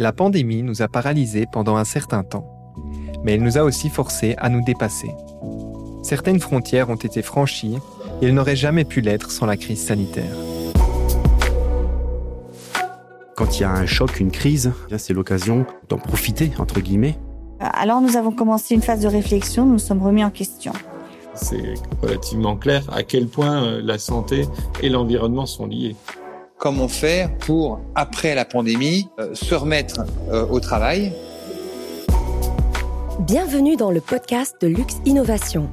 La pandémie nous a paralysés pendant un certain temps, mais elle nous a aussi forcés à nous dépasser. Certaines frontières ont été franchies et elles n'auraient jamais pu l'être sans la crise sanitaire. Quand il y a un choc, une crise, c'est l'occasion d'en profiter, entre guillemets. Alors nous avons commencé une phase de réflexion, nous nous sommes remis en question. C'est relativement clair à quel point euh, la santé et l'environnement sont liés. Comment faire pour, après la pandémie, euh, se remettre euh, au travail Bienvenue dans le podcast de Luxe Innovation.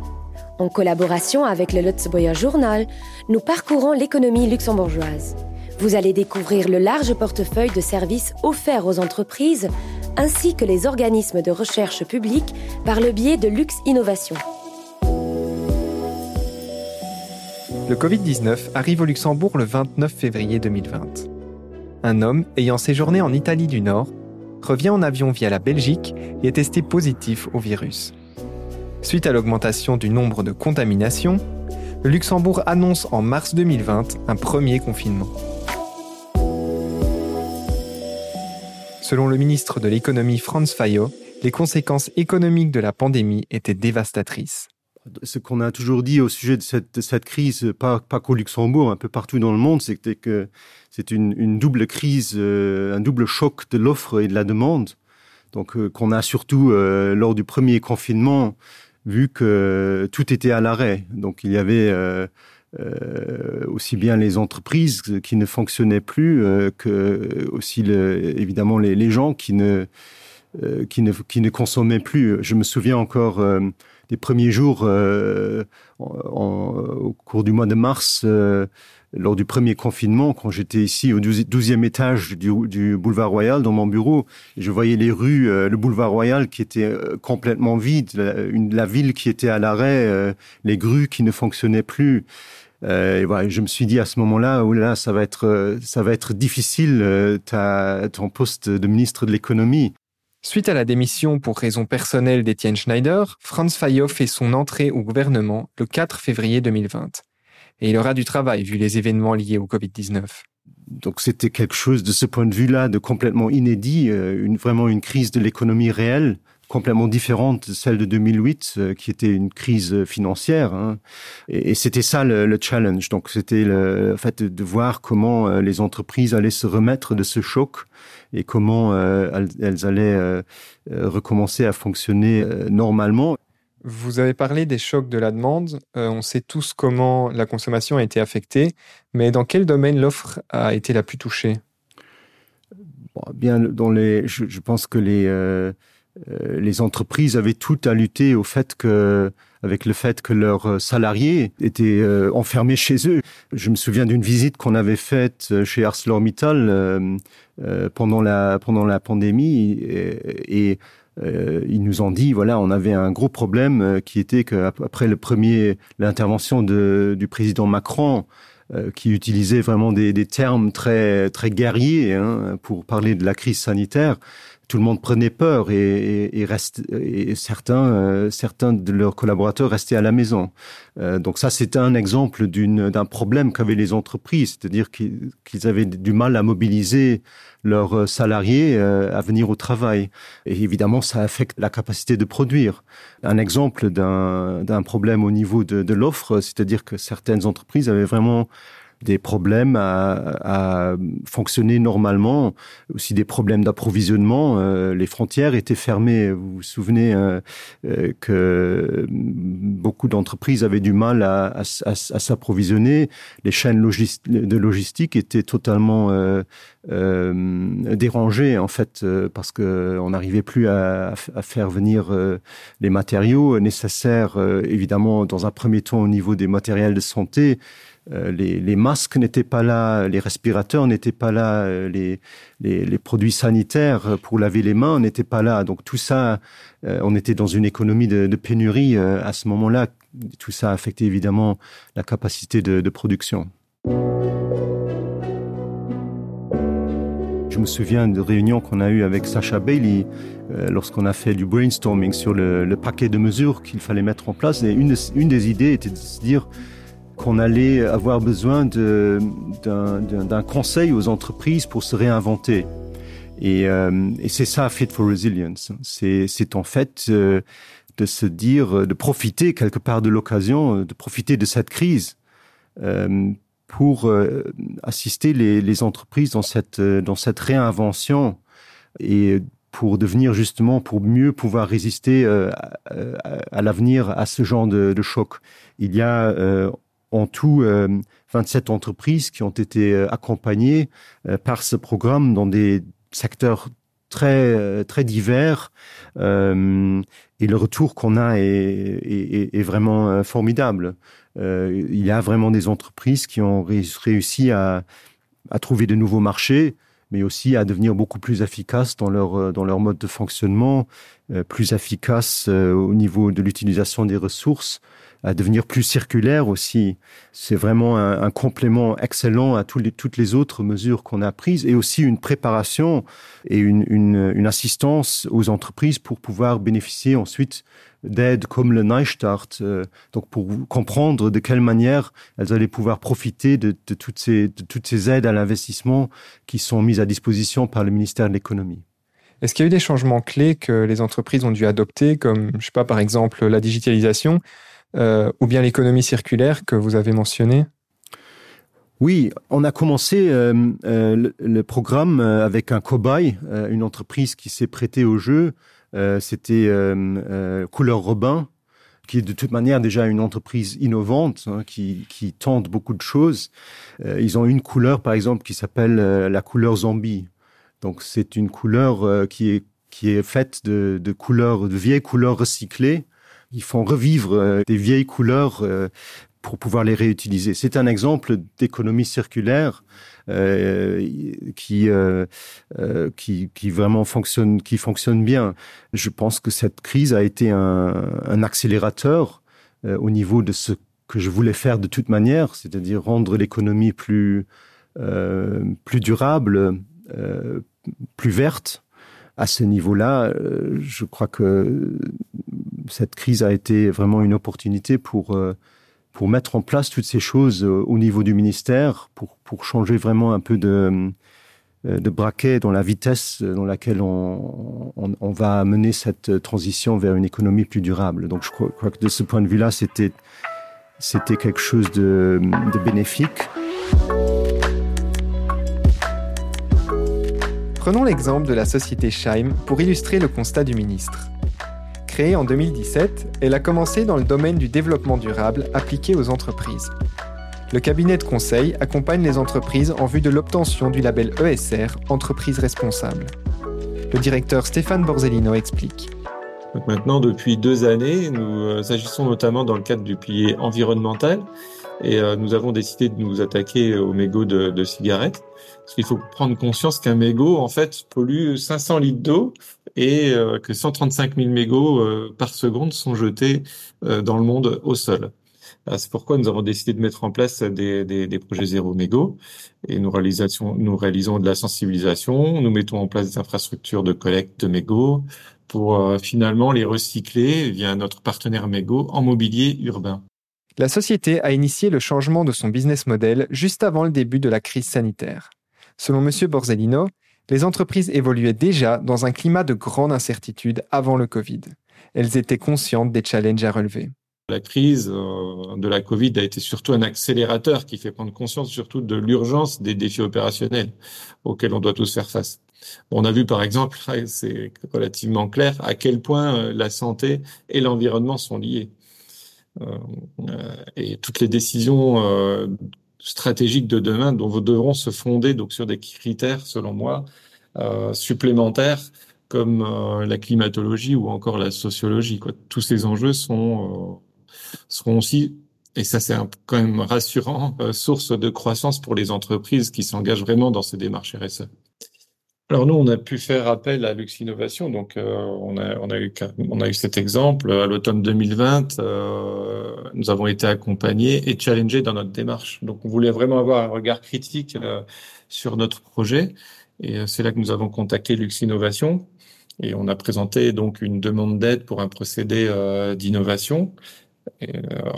En collaboration avec le Lutzeboyer Journal, nous parcourons l'économie luxembourgeoise. Vous allez découvrir le large portefeuille de services offerts aux entreprises ainsi que les organismes de recherche publique par le biais de Luxe Innovation. Le Covid-19 arrive au Luxembourg le 29 février 2020. Un homme ayant séjourné en Italie du Nord revient en avion via la Belgique et est testé positif au virus. Suite à l'augmentation du nombre de contaminations, le Luxembourg annonce en mars 2020 un premier confinement. Selon le ministre de l'économie Franz Fayot, les conséquences économiques de la pandémie étaient dévastatrices. Ce qu'on a toujours dit au sujet de cette, crise, pas, pas qu'au Luxembourg, un peu partout dans le monde, c'était que c'est une, double crise, euh, un double choc de l'offre et de la demande. Donc euh, qu'on a surtout euh, lors du premier confinement vu que tout était à l'arrêt. Donc il y avait euh, aussi bien les entreprises qui ne fonctionnaient plus que aussi le, évidemment les, les, gens qui ne, qui ne qui ne consommaient plus. Je me souviens encore des premiers jours au cours du mois de mars lors du premier confinement, quand j'étais ici au 12e étage du, du, boulevard Royal dans mon bureau, je voyais les rues, le boulevard Royal qui était complètement vide, la, une, la ville qui était à l'arrêt, les grues qui ne fonctionnaient plus. Euh, et voilà, je me suis dit à ce moment-là, oh là, ça va être, euh, ça va être difficile euh, ta, ton poste de ministre de l'économie. Suite à la démission pour raison personnelle d'Étienne Schneider, Franz Fayot fait son entrée au gouvernement le 4 février 2020. Et il aura du travail vu les événements liés au Covid-19. Donc c'était quelque chose de ce point de vue-là de complètement inédit, une, vraiment une crise de l'économie réelle complètement différente de celle de 2008, euh, qui était une crise financière. Hein. Et, c'était ça le, challenge. Donc c'était le fait de, voir comment euh, les entreprises allaient se remettre de ce choc et comment euh, elles, allaient recommencer à fonctionner normalement. Vous avez parlé des chocs de la demande. on sait tous comment la consommation a été affectée, mais dans quel domaine l'offre a été la plus touchée? Bien, dans les, je, je pense que les les entreprises avaient tout à lutter au fait que, avec le fait que leurs salariés étaient euh, enfermés chez eux. Je me souviens d'une visite qu'on avait faite chez ArcelorMittal euh, pendant la pendant la pandémie et, ils nous ont dit voilà on avait un gros problème qui était qu'après le premier l'intervention du président Macron qui utilisait vraiment des, des, termes très très guerriers hein, pour parler de la crise sanitaire tout le monde prenait peur et, et, reste, et certains, euh, certains de leurs collaborateurs restaient à la maison. Euh, donc ça, c'était un exemple d'un problème qu'avaient les entreprises, c'est-à-dire qu'ils avaient du mal à mobiliser leurs salariés euh, à venir au travail. Et évidemment, ça affecte la capacité de produire. Un exemple d'un problème au niveau de, de l'offre, c'est-à-dire que certaines entreprises avaient vraiment des problèmes à, à, fonctionner normalement, aussi des problèmes d'approvisionnement. Euh, les frontières étaient fermées. Vous vous souvenez euh, euh que beaucoup d'entreprises avaient du mal à, à, à s'approvisionner. Les chaînes de logistique étaient totalement euh, euh, dérangées en fait parce que on n'arrivait plus à, faire venir les matériaux nécessaires. évidemment, dans un premier temps au niveau des matériels de santé les, les, masques n'étaient pas là, les respirateurs n'étaient pas là, euh, les, produits sanitaires pour laver les mains n'étaient pas là. Donc tout ça, euh, on était dans une économie de, pénurie à ce moment-là. Tout ça affectait évidemment la capacité de, production. Je me souviens de réunions qu'on a eues avec Sacha Bailey euh, lorsqu'on a fait du brainstorming sur le, le paquet de mesures qu'il fallait mettre en place. Et une, une des idées était de se dire qu'on allait avoir besoin d'un conseil aux entreprises pour se réinventer. Et, et c'est ça, Fit for Resilience. C'est en fait de se dire, de profiter quelque part de l'occasion, de profiter de cette crise pour assister les, entreprises dans cette, dans cette réinvention et pour devenir justement, pour mieux pouvoir résister euh, à, l'avenir à ce genre de, de choc. Il y a euh, en tout 27 euh, entreprises qui ont été accompagnées par ce programme dans des secteurs très très divers euh, et le retour qu'on a est, vraiment formidable. Euh, il y a vraiment des entreprises qui ont réussi à, trouver de nouveaux marchés, mais aussi à devenir beaucoup plus efficaces dans leur, euh, dans leur mode de fonctionnement, euh, plus efficaces euh, au niveau de l'utilisation des ressources, à devenir plus circulaire aussi. C'est vraiment un, complément excellent à toutes les autres mesures qu'on a prises et aussi une préparation et une, une, assistance aux entreprises pour pouvoir bénéficier ensuite d'aides comme le Neustart, euh, donc pour comprendre de quelle manière elles allaient pouvoir profiter de, de, toutes, ces, de toutes ces aides à l'investissement qui sont mises à disposition par le ministère de l'économie. Est-ce qu'il y a eu des changements clés que les entreprises ont dû adopter, comme, je sais pas, par exemple, la digitalisation? Euh, ou bien l'économie circulaire que vous avez mentionné oui, on a commencé euh, euh, le, programme euh, avec un cobaye, une entreprise qui s'est prêtée au jeu, c'était Couleur Robin, qui est de toute manière déjà une entreprise innovante, hein, qui, tente beaucoup de choses. Ils ont une couleur, par exemple, qui s'appelle la couleur zombie. Donc c'est une couleur qui est qui est faite de couleurs, de vieilles couleurs recyclées. Ils font revivre euh, des vieilles couleurs euh, pour pouvoir les réutiliser. C'est un exemple d'économie circulaire euh, qui, qui, vraiment fonctionne, qui fonctionne bien. Je pense que cette crise a été un, accélérateur au niveau de ce que je voulais faire de toute manière, c'est-à-dire rendre l'économie plus, plus durable, plus verte. À ce niveau-là, je crois que cette crise a été vraiment une opportunité pour euh, pour mettre en place toutes ces choses euh, au niveau du ministère, pour, pour changer vraiment un peu de, euh, de braquet dans la vitesse dans laquelle on, on, va mener cette transition vers une économie plus durable. Donc je crois, que de ce point de vue-là, c'était c'était quelque chose de bénéfique. Prenons l'exemple de la société Scheim pour illustrer le constat du ministre. Créée en 2017, elle a commencé dans le domaine du développement durable appliqué aux entreprises. Le cabinet de conseil accompagne les entreprises en vue de l'obtention du label ESR Entreprise responsable. Le directeur Stéphane Borzellino explique. Maintenant, depuis deux années, nous euh, agissons notamment dans le cadre du pilier environnemental et euh, nous avons décidé de nous attaquer aux mégots de, de cigarettes. Parce qu'il faut prendre conscience qu'un mégot, en fait, pollue 500 litres d'eau et euh, que 135 000 mégots euh, par seconde sont jetés dans le monde au sol. C'est pourquoi nous avons décidé de mettre en place des, des, des projets zéro mégot et nous, nous réalisons de la sensibilisation, nous mettons en place des infrastructures de collecte de mégots pour euh, finalement les recycler via notre partenaire mégot en mobilier urbain. La société a initié le changement de son business model juste avant le début de la crise sanitaire. Selon M. Borzellino, les entreprises évoluaient déjà dans un climat de grande incertitude avant le Covid. Elles étaient conscientes des challenges à relever. La crise euh, de la Covid a été surtout un accélérateur qui fait prendre conscience surtout de l'urgence des défis opérationnels auxquels on doit tous faire face. On a vu par exemple, c'est relativement clair, à quel point euh, la santé et l'environnement sont liés. Euh, et toutes les décisions stratégiques de demain devront se fonder donc sur des critères, selon moi, euh, supplémentaires comme euh, la climatologie ou encore la sociologie. Tous ces enjeux sont euh, seront aussi et ça c'est quand même rassurant source de croissance pour les entreprises qui s'engagent vraiment dans ces démarches RSE. Alors nous, on a pu faire appel à Lux Innovation, donc euh, on, a, on, a eu, on a eu cet exemple à l'automne 2020. Euh, nous avons été accompagnés et challengés dans notre démarche. Donc on voulait vraiment avoir un regard critique euh, sur notre projet, et euh, c'est là que nous avons contacté Lux Innovation et on a présenté donc une demande d'aide pour un procédé euh, d'innovation.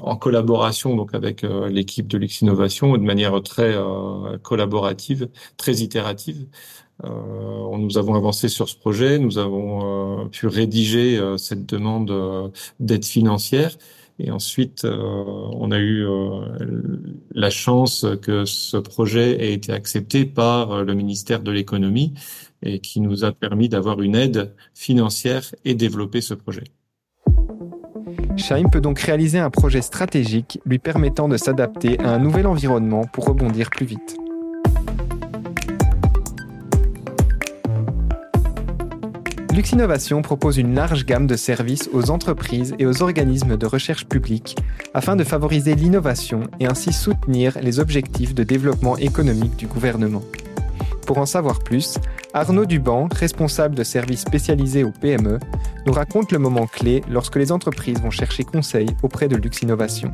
En collaboration donc avec l'équipe de Lux Innovation de manière très collaborative, très itérative, Euh, nous avons avancé sur ce projet, nous avons euh, pu rédiger euh, cette demande d'aide financière. Et ensuite, on a eu la chance que ce projet ait été accepté par le ministère de l'économie et qui nous a permis d'avoir une aide financière et développer ce projet. Shaim peut donc réaliser un projet stratégique lui permettant de s'adapter à un nouvel environnement pour rebondir plus vite. Lux Innovation propose une large gamme de services aux entreprises et aux organismes de recherche publique afin de favoriser l'innovation et ainsi soutenir les objectifs de développement économique du gouvernement. Pour en savoir plus, Arnaud Duban, responsable de services spécialisés au PME, nous raconte le moment clé lorsque les entreprises vont chercher conseil auprès de Lux Innovation.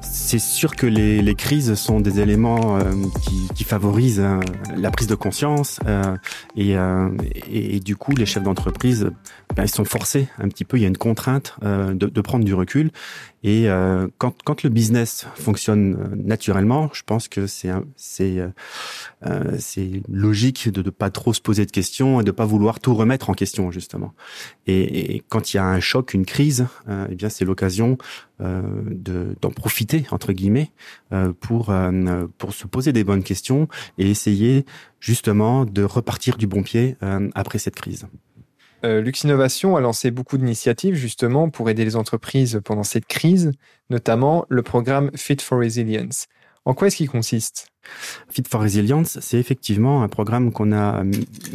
C'est sûr que les, les, crises sont des éléments euh, qui, qui, favorisent euh, la prise de conscience euh, et, et, et, du coup les chefs d'entreprise ben, ils sont forcés un petit peu, il y a une contrainte de, de, prendre du recul et quand, quand le business fonctionne naturellement, je pense que c'est c'est c'est logique de ne pas trop se poser de questions et de pas vouloir tout remettre en question justement. Et, et quand il y a un choc, une crise, eh bien c'est l'occasion de d'en profiter entre guillemets euh, pour euh, pour se poser des bonnes questions et essayer justement de repartir du bon pied euh, après cette crise. Lux Innovation a lancé beaucoup d'initiatives justement pour aider les entreprises pendant cette crise, notamment le programme Fit for Resilience. En quoi est-ce qu'il consiste? Fit for Resilience, c'est effectivement un programme qu'on a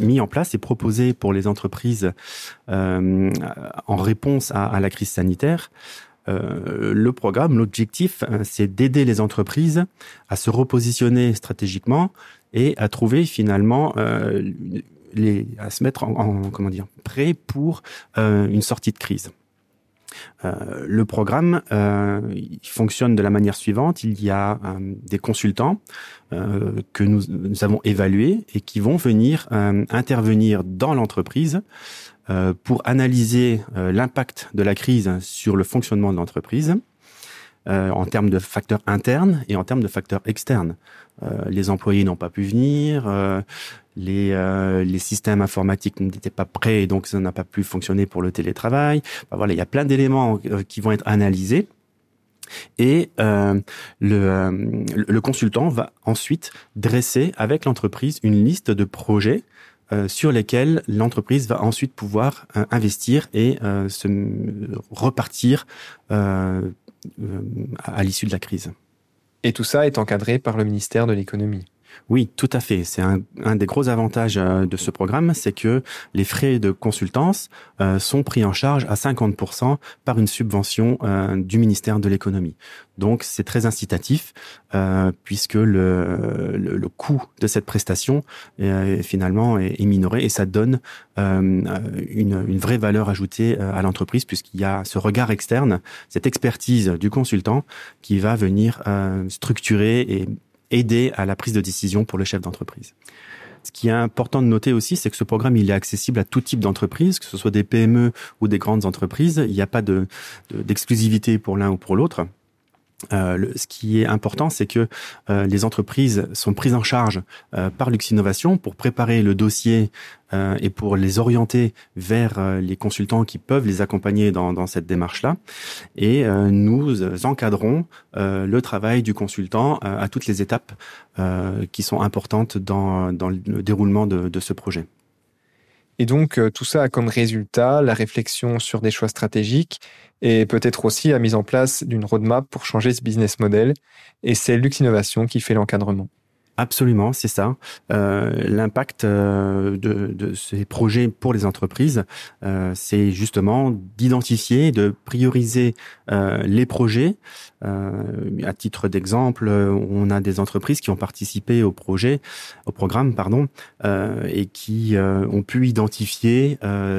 mis en place et proposé pour les entreprises euh, en réponse à, à, la crise sanitaire. Euh, le programme, l'objectif, euh, c'est d'aider les entreprises à se repositionner stratégiquement et à trouver finalement euh, à se mettre en, prêt pour une sortie de crise. le programme il fonctionne de la manière suivante il y a des consultants que nous, avons évalués et qui vont venir intervenir dans l'entreprise euh, pour analyser euh, l'impact de la crise sur le fonctionnement de l'entreprise euh, en termes de facteurs internes et en termes de facteurs externes. les employés n'ont pas pu venir, les, les systèmes informatiques n'étaient pas prêts et donc ça n'a pas pu fonctionner pour le télétravail. voilà, il y a plein d'éléments qui vont être analysés. Et euh, le, le, consultant va ensuite dresser avec l'entreprise une liste de projets euh, sur lesquels l'entreprise va ensuite pouvoir euh, investir et euh, se repartir à l'issue de la crise. Et tout ça est encadré par le ministère de l'économie. Oui, tout à fait. C'est un, des gros avantages euh, de ce programme, c'est que les frais de consultance euh, sont pris en charge à 50% par une subvention euh, du ministère de l'économie. Donc c'est très incitatif puisque le, coût de cette prestation est, finalement est, est, minoré et ça donne une, une, vraie valeur ajoutée à l'entreprise puisqu'il y a ce regard externe, cette expertise du consultant qui va venir structurer et aider à la prise de décision pour le chef d'entreprise. Ce qui est important de noter aussi, c'est que ce programme, il est accessible à tout type d'entreprise, que ce soit des PME ou des grandes entreprises. Il n'y a pas de, d'exclusivité pour l'un ou pour l'autre. Euh, ce qui est important, c'est que euh, les entreprises sont prises en charge euh, par Lux Innovation pour préparer le dossier euh, et pour les orienter vers les consultants qui peuvent les accompagner dans, cette démarche-là. Et nous encadrons le travail du consultant à toutes les étapes qui sont importantes dans, le déroulement de ce projet. Et donc, tout ça a comme résultat la réflexion sur des choix stratégiques et peut-être aussi la mise en place d'une roadmap pour changer ce business model. Et c'est Lux Innovation qui fait l'encadrement. Absolument, c'est ça. Euh, L'impact euh, de, ces projets pour les entreprises, euh, c'est justement d'identifier, de prioriser les projets. À titre d'exemple, on a des entreprises qui ont participé au projet, au programme, pardon, et qui ont pu identifier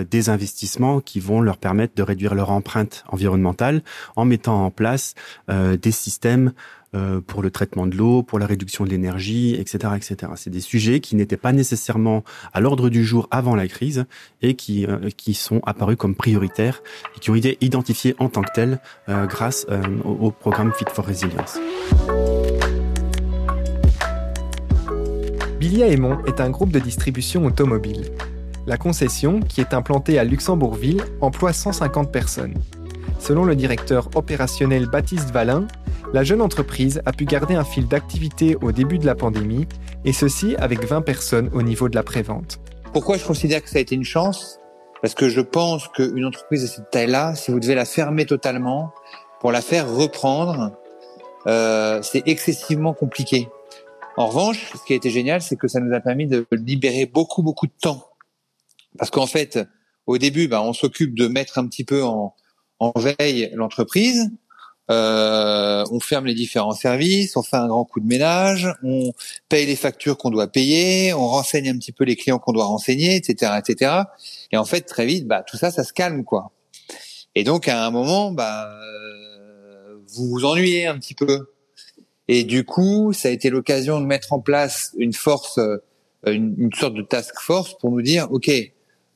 des investissements qui vont leur permettre de réduire leur empreinte environnementale en mettant en place des systèmes euh, pour le traitement de l'eau, pour la réduction de l'énergie, etc., etc. C'est des sujets qui n'étaient pas nécessairement à l'ordre du jour avant la crise et qui euh, qui sont apparus comme prioritaires et qui ont été identifiés en tant que tels euh, grâce au, programme Fit for Resilience. Bilia Aymon est un groupe de distribution automobile. La concession, qui est implantée à Luxembourgville, emploie 150 personnes. Selon le directeur opérationnel Baptiste Valin, la jeune entreprise a pu garder un fil d'activité au début de la pandémie, et ceci avec 20 personnes au niveau de la prévente. Pourquoi je considère que ça a été une chance? Parce que je pense qu'une entreprise de cette taille-là, si vous devez la fermer totalement, pour la faire reprendre, euh, c'est excessivement compliqué. En revanche, ce qui a été génial, c'est que ça nous a permis de libérer beaucoup, beaucoup de temps. Parce qu'en fait, au début, bah, on s'occupe de mettre un petit peu en, en veille l'entreprise. Euh, on ferme les différents services, on fait un grand coup de ménage, on paye les factures qu'on doit payer, on renseigne un petit peu les clients qu'on doit renseigner, etc., etc. Et en fait, très vite, bah, tout ça, ça se calme, quoi. Et donc, à un moment, bah, euh, vous vous ennuyez un petit peu. Et du coup, ça a été l'occasion de mettre en place une force, euh, une, une sorte de task force pour nous dire, ok,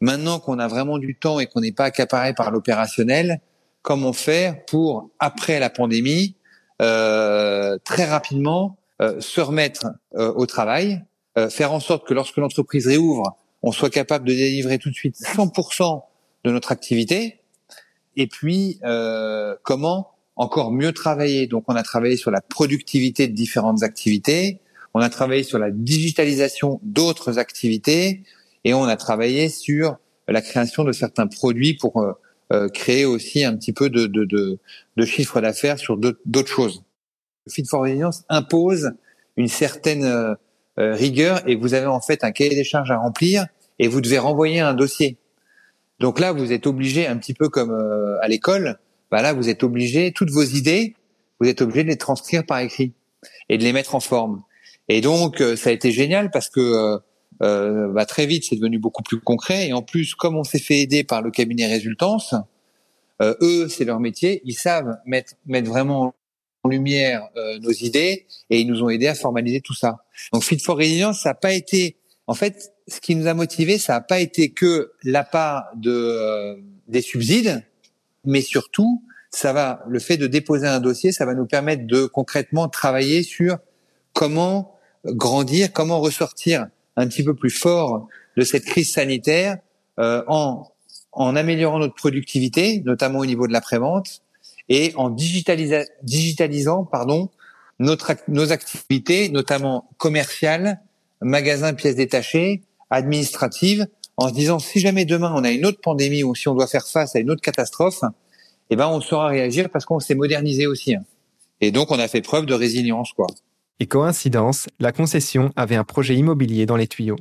maintenant qu'on a vraiment du temps et qu'on n'est pas accaparé par l'opérationnel, comment faire pour, après la pandémie, euh, très rapidement euh, se remettre euh, au travail, euh, faire en sorte que lorsque l'entreprise réouvre, on soit capable de délivrer tout de suite 100% de notre activité, et puis euh, comment encore mieux travailler. Donc on a travaillé sur la productivité de différentes activités, on a travaillé sur la digitalisation d'autres activités, et on a travaillé sur la création de certains produits pour euh, créer aussi un petit peu de, de, de, de chiffre d'affaires sur d'autres choses. Le Fit for Resilience impose une certaine euh, euh, rigueur et vous avez en fait un cahier des charges à remplir et vous devez renvoyer un dossier. Donc là, vous êtes obligé, un petit peu comme euh, à l'école, bah là, vous êtes obligé, toutes vos idées, vous êtes obligé de les transcrire par écrit et de les mettre en forme. Et donc, ça a été génial parce que euh, bah, très vite, c'est devenu beaucoup plus concret. Et en plus, comme on s'est fait aider par le cabinet Résultance, euh, eux, c'est leur métier, ils savent mettre, mettre vraiment en lumière euh, nos idées et ils nous ont aidé à formaliser tout ça. Donc Fit for Resilience, ça n'a pas été, en fait, ce qui nous a motivé, ça n'a pas été que la part de euh, des subsides, mais surtout, ça va, le fait de déposer un dossier, ça va nous permettre de concrètement travailler sur comment grandir, comment ressortir un petit peu plus fort de cette crise sanitaire euh, en, en améliorant notre productivité, notamment au niveau de la prévente, et en digitalisa digitalisant pardon, notre, nos activités, notamment commerciales, magasins, pièces détachées, administratives, en se disant si jamais demain on a une autre pandémie ou si on doit faire face à une autre catastrophe, eh ben on saura réagir parce qu'on s'est modernisé aussi. Hein. Et donc on a fait preuve de résilience, quoi. Et coïncidence, la concession avait un projet immobilier dans les tuyaux.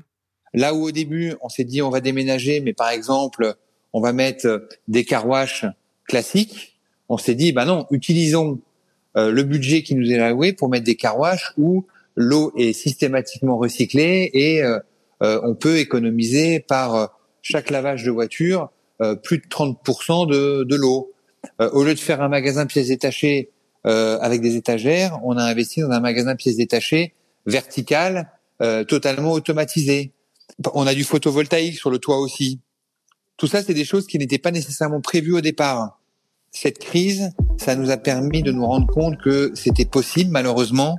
Là où au début, on s'est dit on va déménager, mais par exemple, on va mettre des carwash classiques, on s'est dit, bah non, utilisons euh, le budget qui nous est alloué pour mettre des carwash où l'eau est systématiquement recyclée et euh, euh, on peut économiser par chaque lavage de voiture plus de 30% de, de l'eau. au lieu de faire un magasin pièces détachées euh, avec des étagères, on a investi dans un magasin pièces détachées vertical, euh, totalement automatisé. On a du photovoltaïque sur le toit aussi. Tout ça, c'est des choses qui n'étaient pas nécessairement prévues au départ. Cette crise, ça nous a permis de nous rendre compte que c'était possible, malheureusement,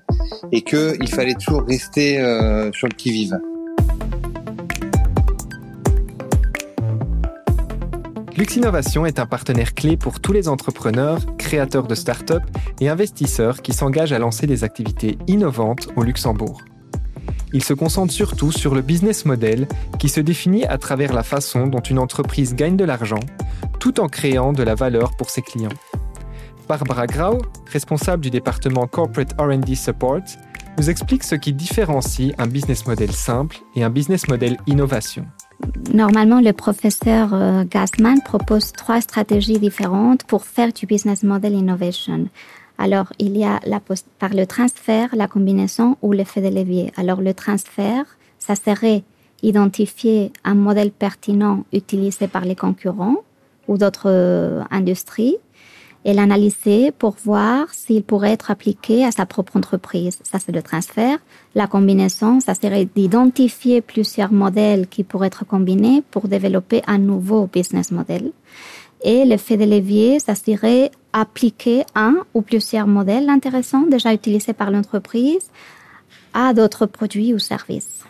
et qu'il fallait toujours rester euh, sur le qui-vive. Luxinnovation est un partenaire clé pour tous les entrepreneurs, créateurs de start-up et investisseurs qui s'engagent à lancer des activités innovantes au Luxembourg. Il se concentre surtout sur le business model qui se définit à travers la façon dont une entreprise gagne de l'argent tout en créant de la valeur pour ses clients. Barbara Grau, responsable du département Corporate RD Support, nous explique ce qui différencie un business model simple et un business model innovation. Normalement, le professeur euh, Gassman propose trois stratégies différentes pour faire du business model innovation. Alors, il y a la par le transfert, la combinaison ou l'effet de levier. Alors, le transfert, ça serait identifier un modèle pertinent utilisé par les concurrents ou d'autres euh, industries et l'analyser pour voir s'il pourrait être appliqué à sa propre entreprise. Ça, c'est le transfert. La combinaison, ça serait d'identifier plusieurs modèles qui pourraient être combinés pour développer un nouveau business model. Et l'effet de levier, ça serait appliquer un ou plusieurs modèles intéressants déjà utilisés par l'entreprise à d'autres produits ou services.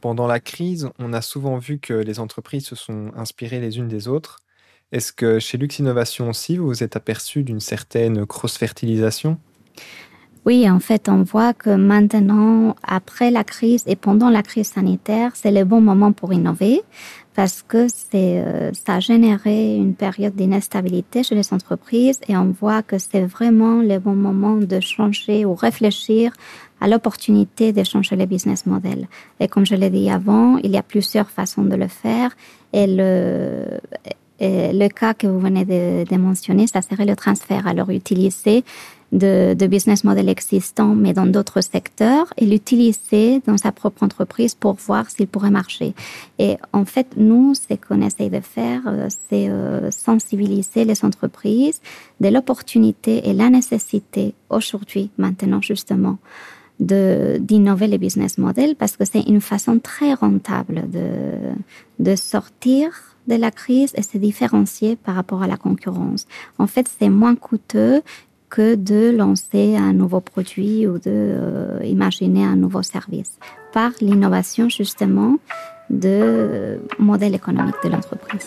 Pendant la crise, on a souvent vu que les entreprises se sont inspirées les unes des autres. Est-ce que chez Lux Innovation aussi, vous vous êtes aperçu d'une certaine cross-fertilisation? Oui, en fait, on voit que maintenant, après la crise et pendant la crise sanitaire, c'est le bon moment pour innover parce que euh, ça a généré une période d'instabilité chez les entreprises et on voit que c'est vraiment le bon moment de changer ou réfléchir à l'opportunité de changer le business model. Et comme je l'ai dit avant, il y a plusieurs façons de le faire et le, le cas que vous venez de, mentionner, ça serait le transfert. Alors, utiliser de, business model existants, mais dans d'autres secteurs, et l'utiliser dans sa propre entreprise pour voir s'il pourrait marcher. Et en fait, nous, ce qu'on essaye de faire, euh, c'est euh, sensibiliser les entreprises de l'opportunité et la nécessité aujourd'hui, maintenant justement, d'innover les business models parce que c'est une façon très rentable de sortir de la crise et se différencier par rapport à la concurrence. En fait, c'est moins coûteux que de lancer un nouveau produit ou de euh, imaginer un nouveau service par l'innovation justement de modèle économique de l'entreprise.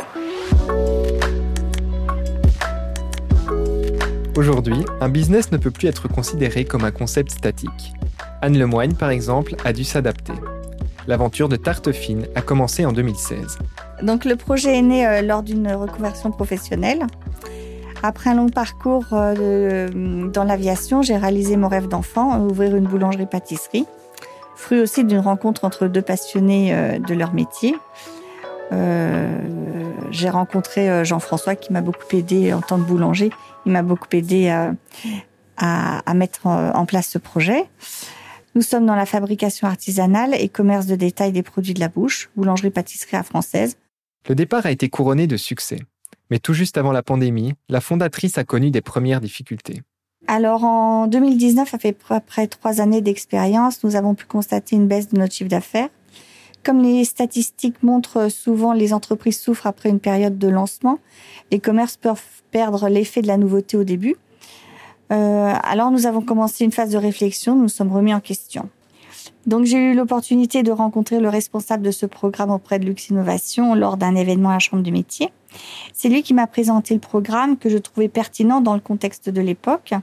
Aujourd'hui, un business ne peut plus être considéré comme un concept statique. Anne Lemoigne, par exemple, a dû s'adapter. L'aventure de Tarte Fine a commencé en 2016. Donc le projet est né euh, lors d'une reconversion professionnelle. Après un long parcours euh, dans l'aviation, j'ai réalisé mon rêve d'enfant, ouvrir une boulangerie-pâtisserie. Fruit aussi d'une rencontre entre deux passionnés euh, de leur métier. J'ai rencontré Jean-François qui m'a beaucoup aidé en tant que boulanger. Il m'a beaucoup aidé à, à, mettre en place ce projet. Nous sommes dans la fabrication artisanale et commerce de détail des produits de la bouche, boulangerie-pâtisserie à française. Le départ a été couronné de succès. Mais tout juste avant la pandémie, la fondatrice a connu des premières difficultés. Alors en 2019, après près trois années d'expérience, nous avons pu constater une baisse de notre chiffre d'affaires. Comme les statistiques montrent souvent, les entreprises souffrent après une période de lancement. Les commerces peuvent perdre l'effet de la nouveauté au début. Euh, alors nous avons commencé une phase de réflexion, nous nous sommes remis en question. Donc j'ai eu l'opportunité de rencontrer le responsable de ce programme auprès de Lux Innovation lors d'un événement à la Chambre du métier. C'est lui qui m'a présenté le programme que je trouvais pertinent dans le contexte de l'époque.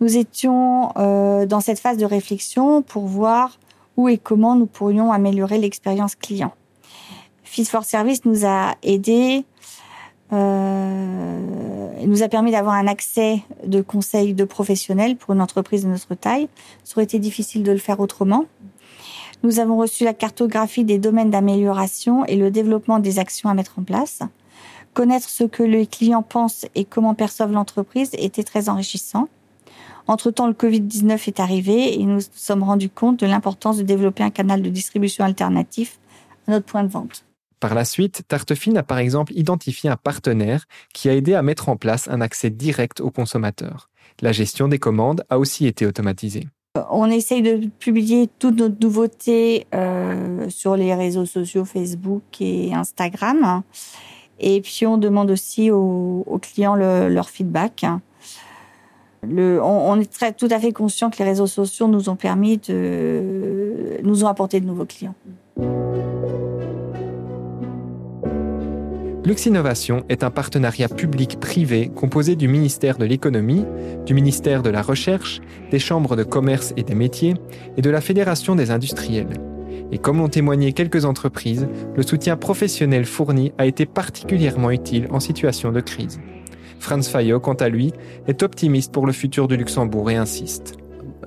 Nous étions euh, dans cette phase de réflexion pour voir où et comment nous pourrions améliorer l'expérience client. Fit for Service nous a aidés, euh, nous a permis d'avoir un accès de conseils de professionnels pour une entreprise de notre taille. Ça aurait été difficile de le faire autrement. Nous avons reçu la cartographie des domaines d'amélioration et le développement des actions à mettre en place. Connaître ce que les clients pensent et comment perçoivent l'entreprise était très enrichissant. Entre-temps, le Covid-19 est arrivé et nous nous sommes rendus compte de l'importance de développer un canal de distribution alternatif à notre point de vente. Par la suite, Tartefine a par exemple identifié un partenaire qui a aidé à mettre en place un accès direct aux consommateurs. La gestion des commandes a aussi été automatisée. On essaye de publier toutes nos nouveautés euh, sur les réseaux sociaux Facebook et Instagram. Et puis on demande aussi aux, clients leur feedback. On, est tout à fait conscient que les réseaux sociaux nous ont permis de, nous ont apporté de nouveaux clients. Lux Innovation est un partenariat public-privé composé du ministère de l'économie, du ministère de la recherche, des chambres de commerce et des métiers et de la Fédération des industriels. Et comme l'ont témoigné quelques entreprises, le soutien professionnel fourni a été particulièrement utile en situation de crise. Franz Fayot, quant à lui, est optimiste pour le futur du Luxembourg et insiste.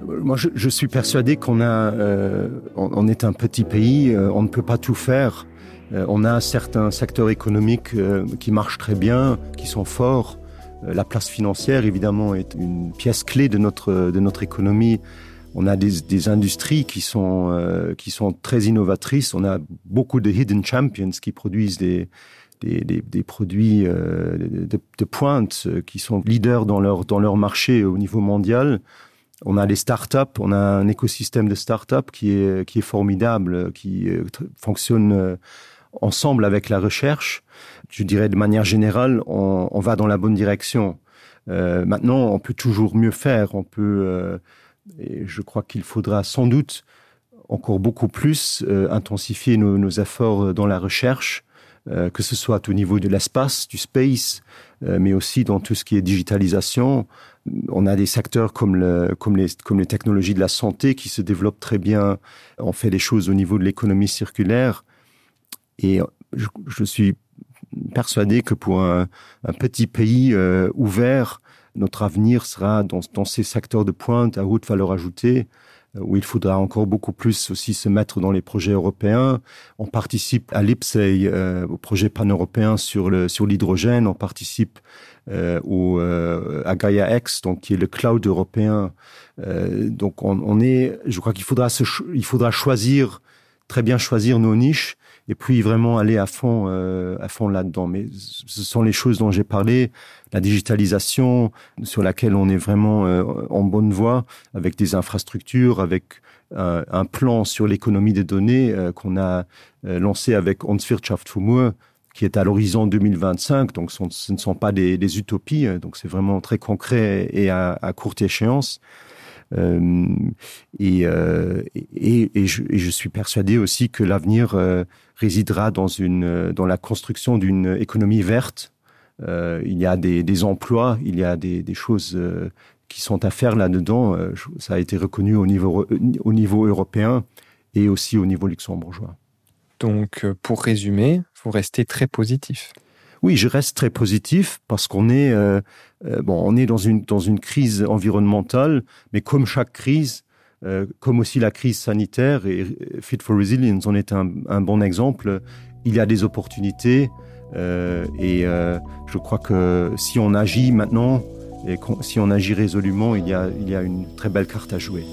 Moi, je, suis persuadé qu'on a, euh, on, on, est un petit pays, euh, on ne peut pas tout faire. Euh, on a certains secteurs économiques euh, qui marchent très bien, qui sont forts. Euh, la place financière, évidemment, est une pièce clé de notre de notre économie on a des, des industries qui sont euh, qui sont très innovatrices. On a beaucoup de hidden champions qui produisent des des, des, produits euh, de, de pointe qui sont leaders dans leur dans leur marché au niveau mondial. On a les startups, on a un écosystème de startups qui est qui est formidable, qui fonctionne ensemble avec la recherche. Je dirais de manière générale, on, on va dans la bonne direction. Euh, maintenant, on peut toujours mieux faire. On peut euh, et je crois qu'il faudra sans doute encore beaucoup plus intensifier nos, nos, efforts dans la recherche, que ce soit au niveau de l'espace, du space, mais aussi dans tout ce qui est digitalisation. On a des secteurs comme, le, comme, les, comme les technologies de la santé qui se développent très bien. On fait des choses au niveau de l'économie circulaire. Et je, suis persuadé que pour un, petit pays euh, ouvert, notre avenir sera dans, ces secteurs de pointe à haute valeur ajoutée, euh, où il faudra encore beaucoup plus aussi se mettre dans les projets européens. On participe à l'IPSEI, euh, au projet pan-européen sur l'hydrogène. On participe au, à Gaia X, donc qui est le cloud européen. Donc on, est, je crois qu'il faudra faudra choisir très bien choisir nos niches et puis vraiment aller à fond, euh, à fond là-dedans. Mais ce sont les choses dont j'ai parlé, la digitalisation sur laquelle on est vraiment euh, en bonne voie, avec des infrastructures, avec un, un plan sur l'économie des données euh, qu'on a euh, lancé avec Onswirtschaft für qui est à l'horizon 2025. Donc, ce ne sont pas des, utopies. Donc, c'est vraiment très concret et à courte échéance. Euh, et, euh, et, et, je, et, je, suis persuadé aussi que l'avenir euh, résidera dans, une, dans la construction d'une économie verte. Il y a des, des, emplois, il y a des, des choses qui sont à faire là-dedans. Ça a été reconnu au niveau, au niveau européen et aussi au niveau luxembourgeois. Donc, pour résumer, vous restez très positif. Oui, je reste très positif parce qu'on est euh, bon, on est dans une dans une crise environnementale, mais comme chaque crise, euh, comme aussi la crise sanitaire et Fit for Resilience en est un, un bon exemple. Il y a des opportunités euh, et euh, je crois que si on agit maintenant et si on agit résolument, il y a il y a une très belle carte à jouer.